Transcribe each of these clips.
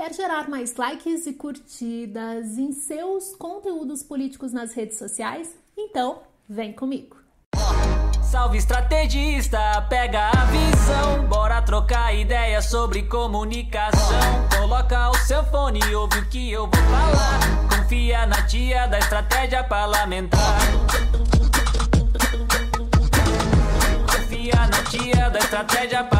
Quer gerar mais likes e curtidas em seus conteúdos políticos nas redes sociais? Então, vem comigo. Salve estrategista, pega a visão, bora trocar ideias sobre comunicação. Coloca o seu fone e ouve o que eu vou falar. Confia na tia da estratégia parlamentar. Confia na tia da estratégia parlamentar.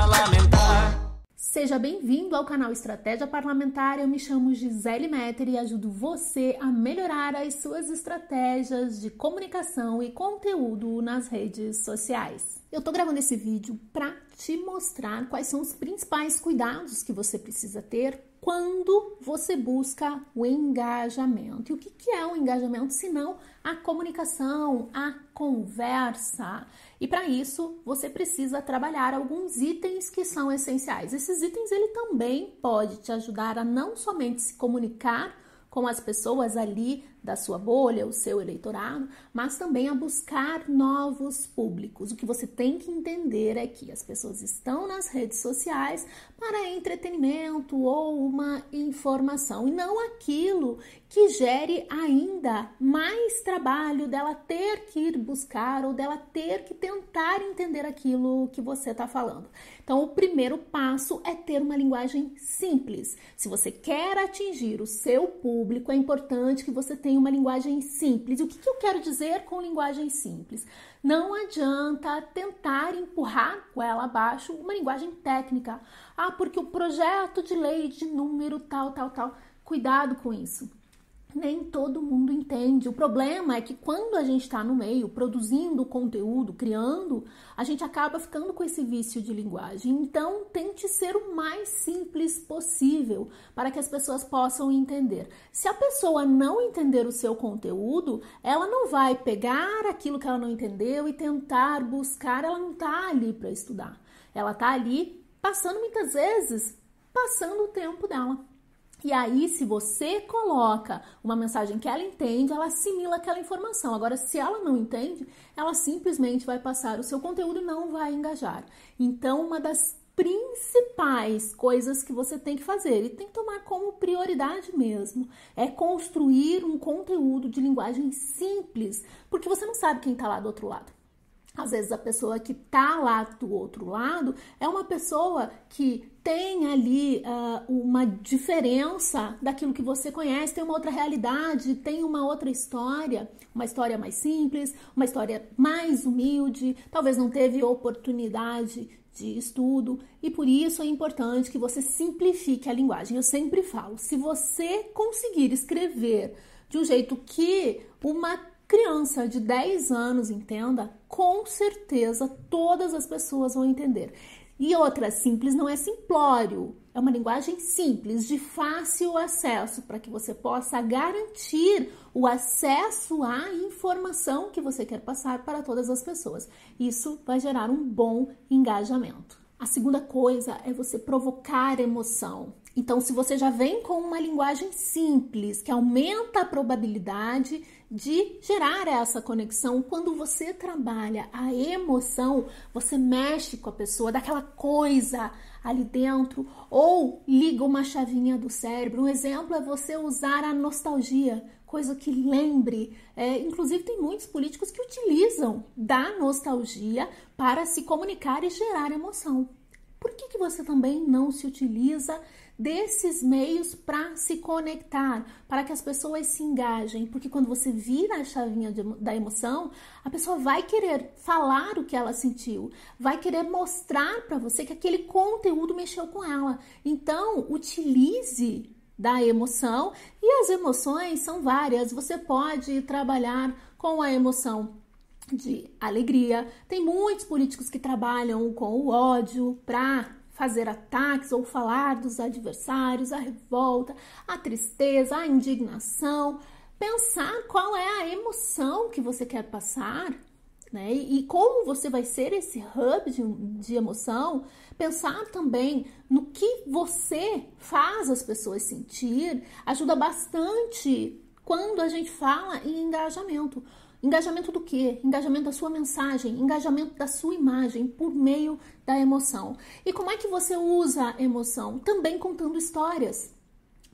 Seja bem-vindo ao canal Estratégia Parlamentar. Eu me chamo Gisele Metter e ajudo você a melhorar as suas estratégias de comunicação e conteúdo nas redes sociais. Eu tô gravando esse vídeo para te mostrar quais são os principais cuidados que você precisa ter quando você busca o engajamento. E o que, que é o engajamento se não a comunicação, a conversa? E para isso, você precisa trabalhar alguns itens que são essenciais. Esses itens ele também pode te ajudar a não somente se comunicar com as pessoas ali da sua bolha, o seu eleitorado, mas também a buscar novos públicos. O que você tem que entender é que as pessoas estão nas redes sociais para entretenimento ou uma informação e não aquilo que gere ainda mais trabalho dela ter que ir buscar ou dela ter que tentar entender aquilo que você está falando. Então, o primeiro passo é ter uma linguagem simples. Se você quer atingir o seu público, é importante que você tenha tem uma linguagem simples. E o que, que eu quero dizer com linguagem simples? Não adianta tentar empurrar com ela abaixo uma linguagem técnica. Ah, porque o projeto de lei de número tal, tal, tal. Cuidado com isso nem todo mundo entende. O problema é que quando a gente está no meio, produzindo conteúdo, criando, a gente acaba ficando com esse vício de linguagem. Então, tente ser o mais simples possível para que as pessoas possam entender. Se a pessoa não entender o seu conteúdo, ela não vai pegar aquilo que ela não entendeu e tentar buscar, ela não está ali para estudar. Ela está ali passando muitas vezes passando o tempo dela. E aí, se você coloca uma mensagem que ela entende, ela assimila aquela informação. Agora, se ela não entende, ela simplesmente vai passar o seu conteúdo e não vai engajar. Então, uma das principais coisas que você tem que fazer e tem que tomar como prioridade mesmo é construir um conteúdo de linguagem simples, porque você não sabe quem está lá do outro lado. Às vezes a pessoa que tá lá do outro lado é uma pessoa que tem ali uh, uma diferença daquilo que você conhece, tem uma outra realidade, tem uma outra história, uma história mais simples, uma história mais humilde, talvez não teve oportunidade de estudo e por isso é importante que você simplifique a linguagem. Eu sempre falo, se você conseguir escrever de um jeito que uma criança de 10 anos entenda, com certeza todas as pessoas vão entender. E outra, simples não é simplório, é uma linguagem simples, de fácil acesso, para que você possa garantir o acesso à informação que você quer passar para todas as pessoas. Isso vai gerar um bom engajamento. A segunda coisa é você provocar emoção. Então, se você já vem com uma linguagem simples, que aumenta a probabilidade de gerar essa conexão, quando você trabalha a emoção, você mexe com a pessoa, daquela coisa ali dentro, ou liga uma chavinha do cérebro. Um exemplo é você usar a nostalgia, coisa que lembre. É, inclusive, tem muitos políticos que utilizam da nostalgia para se comunicar e gerar emoção. Por que, que você também não se utiliza desses meios para se conectar, para que as pessoas se engajem, porque quando você vira a chavinha de, da emoção, a pessoa vai querer falar o que ela sentiu, vai querer mostrar para você que aquele conteúdo mexeu com ela. Então, utilize da emoção e as emoções são várias. Você pode trabalhar com a emoção de alegria. Tem muitos políticos que trabalham com o ódio para fazer ataques ou falar dos adversários, a revolta, a tristeza, a indignação, pensar qual é a emoção que você quer passar, né? E como você vai ser esse hub de, de emoção, pensar também no que você faz as pessoas sentir, ajuda bastante quando a gente fala em engajamento. Engajamento do quê? Engajamento da sua mensagem, engajamento da sua imagem por meio da emoção. E como é que você usa a emoção? Também contando histórias.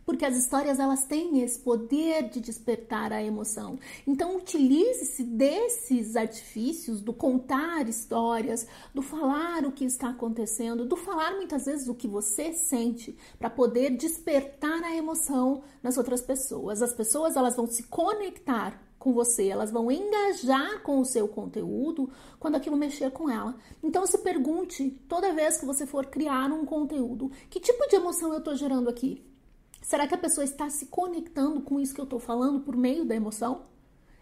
Porque as histórias elas têm esse poder de despertar a emoção. Então utilize-se desses artifícios do contar histórias, do falar o que está acontecendo, do falar muitas vezes o que você sente, para poder despertar a emoção nas outras pessoas. As pessoas elas vão se conectar com você, elas vão engajar com o seu conteúdo quando aquilo mexer com ela. Então se pergunte toda vez que você for criar um conteúdo, que tipo de emoção eu estou gerando aqui? Será que a pessoa está se conectando com isso que eu estou falando por meio da emoção?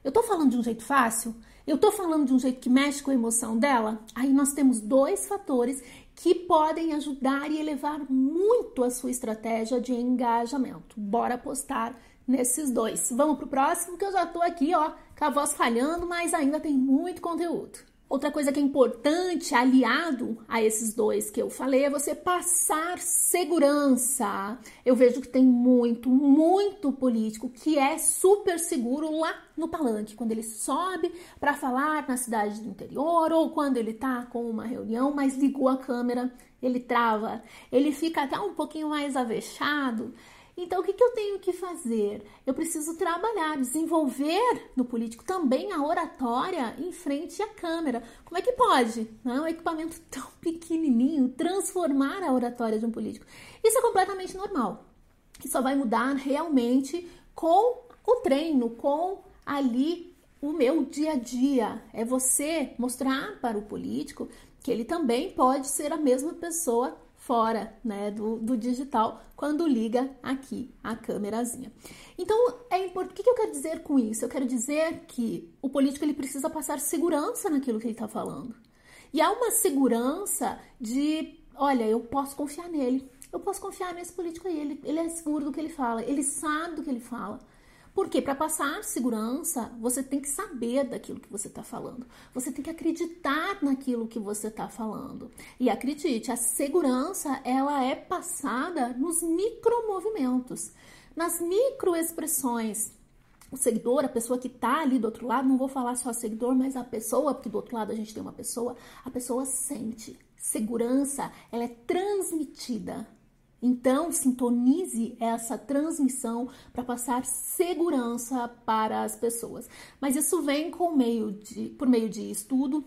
Eu estou falando de um jeito fácil? Eu estou falando de um jeito que mexe com a emoção dela? Aí nós temos dois fatores que podem ajudar e elevar muito a sua estratégia de engajamento. Bora postar nesses dois. Vamos pro próximo que eu já estou aqui, ó, com a voz falhando, mas ainda tem muito conteúdo. Outra coisa que é importante, aliado a esses dois que eu falei, é você passar segurança. Eu vejo que tem muito, muito político que é super seguro lá no palanque, quando ele sobe para falar na cidade do interior ou quando ele tá com uma reunião, mas ligou a câmera, ele trava, ele fica até um pouquinho mais avexado. Então, o que, que eu tenho que fazer? Eu preciso trabalhar, desenvolver no político também a oratória em frente à câmera. Como é que pode, né, um equipamento tão pequenininho, transformar a oratória de um político? Isso é completamente normal. Que só vai mudar realmente com o treino, com ali o meu dia a dia. É você mostrar para o político que ele também pode ser a mesma pessoa fora né, do, do digital quando liga aqui a câmerazinha. Então, é importante. O que eu quero dizer com isso? Eu quero dizer que o político ele precisa passar segurança naquilo que ele está falando. E há uma segurança de, olha, eu posso confiar nele. Eu posso confiar nesse político aí. Ele, ele é seguro do que ele fala. Ele sabe do que ele fala. Porque para passar segurança, você tem que saber daquilo que você está falando. Você tem que acreditar naquilo que você está falando. E acredite, a segurança ela é passada nos micromovimentos, nas microexpressões. O seguidor, a pessoa que está ali do outro lado, não vou falar só seguidor, mas a pessoa, porque do outro lado a gente tem uma pessoa, a pessoa sente. Segurança, ela é transmitida então, sintonize essa transmissão para passar segurança para as pessoas. Mas isso vem com meio de, por meio de estudo,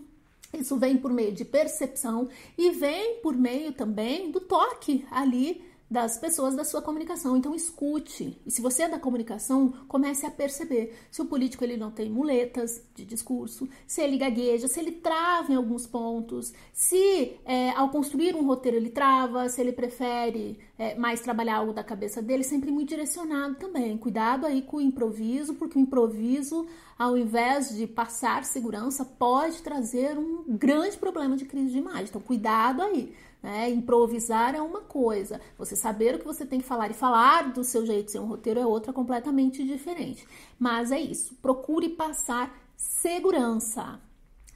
isso vem por meio de percepção e vem por meio também do toque ali das pessoas da sua comunicação. Então escute. E se você é da comunicação, comece a perceber se o político ele não tem muletas de discurso, se ele gagueja, se ele trava em alguns pontos, se é, ao construir um roteiro ele trava, se ele prefere é, mais trabalhar algo da cabeça dele, sempre muito direcionado também. Cuidado aí com o improviso, porque o improviso, ao invés de passar segurança, pode trazer um grande problema de crise de imagem. Então cuidado aí. Né? Improvisar é uma coisa, você saber o que você tem que falar e falar do seu jeito sem um roteiro é outra completamente diferente. Mas é isso, procure passar segurança.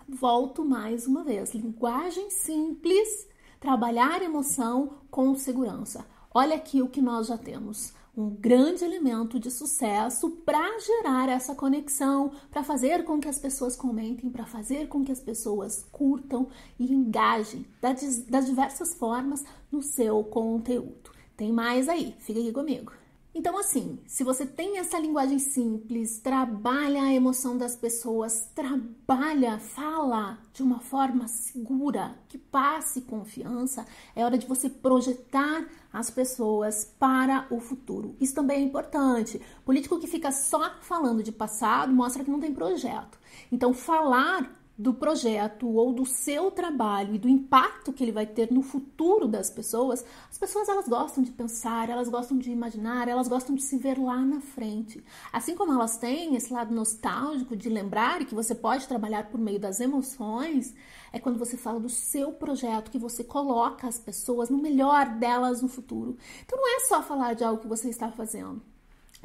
Volto mais uma vez: linguagem simples, trabalhar emoção com segurança. Olha aqui o que nós já temos um grande elemento de sucesso para gerar essa conexão, para fazer com que as pessoas comentem, para fazer com que as pessoas curtam e engajem das diversas formas no seu conteúdo. Tem mais aí, fica aqui comigo. Então, assim, se você tem essa linguagem simples, trabalha a emoção das pessoas, trabalha, fala de uma forma segura, que passe confiança, é hora de você projetar as pessoas para o futuro. Isso também é importante. Político que fica só falando de passado mostra que não tem projeto. Então, falar do projeto ou do seu trabalho e do impacto que ele vai ter no futuro das pessoas, as pessoas elas gostam de pensar, elas gostam de imaginar, elas gostam de se ver lá na frente. Assim como elas têm esse lado nostálgico de lembrar que você pode trabalhar por meio das emoções, é quando você fala do seu projeto que você coloca as pessoas no melhor delas no futuro. Então não é só falar de algo que você está fazendo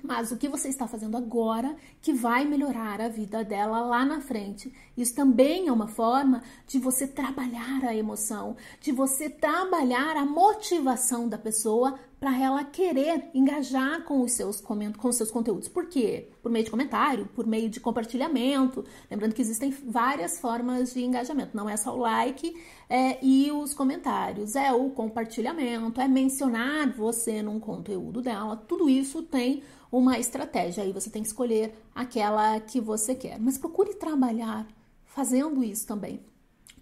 mas o que você está fazendo agora que vai melhorar a vida dela lá na frente. Isso também é uma forma de você trabalhar a emoção, de você trabalhar a motivação da pessoa para ela querer engajar com os seus com os seus conteúdos. Por quê? Por meio de comentário, por meio de compartilhamento. Lembrando que existem várias formas de engajamento. Não é só o like é, e os comentários, é o compartilhamento, é mencionar você num conteúdo dela. Tudo isso tem uma estratégia. Aí você tem que escolher aquela que você quer. Mas procure trabalhar fazendo isso também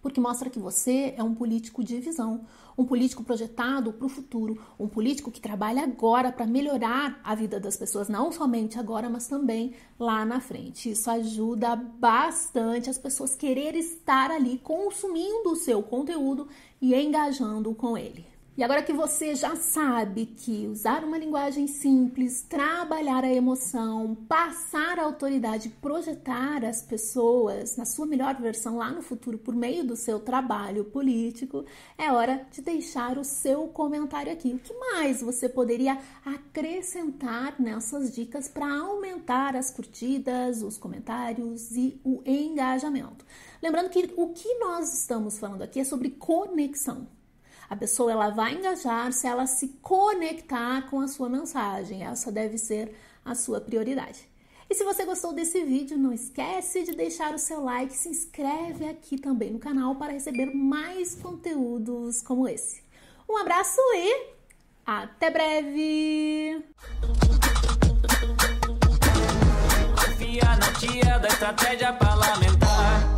porque mostra que você é um político de visão, um político projetado para o futuro, um político que trabalha agora para melhorar a vida das pessoas, não somente agora, mas também lá na frente. Isso ajuda bastante as pessoas querer estar ali consumindo o seu conteúdo e engajando com ele. E agora que você já sabe que usar uma linguagem simples, trabalhar a emoção, passar a autoridade, projetar as pessoas na sua melhor versão lá no futuro por meio do seu trabalho político, é hora de deixar o seu comentário aqui. O que mais você poderia acrescentar nessas dicas para aumentar as curtidas, os comentários e o engajamento? Lembrando que o que nós estamos falando aqui é sobre conexão. A pessoa ela vai engajar se ela se conectar com a sua mensagem. Essa deve ser a sua prioridade. E se você gostou desse vídeo, não esquece de deixar o seu like, se inscreve aqui também no canal para receber mais conteúdos como esse. Um abraço e até breve! Confia na tia da estratégia parlamentar.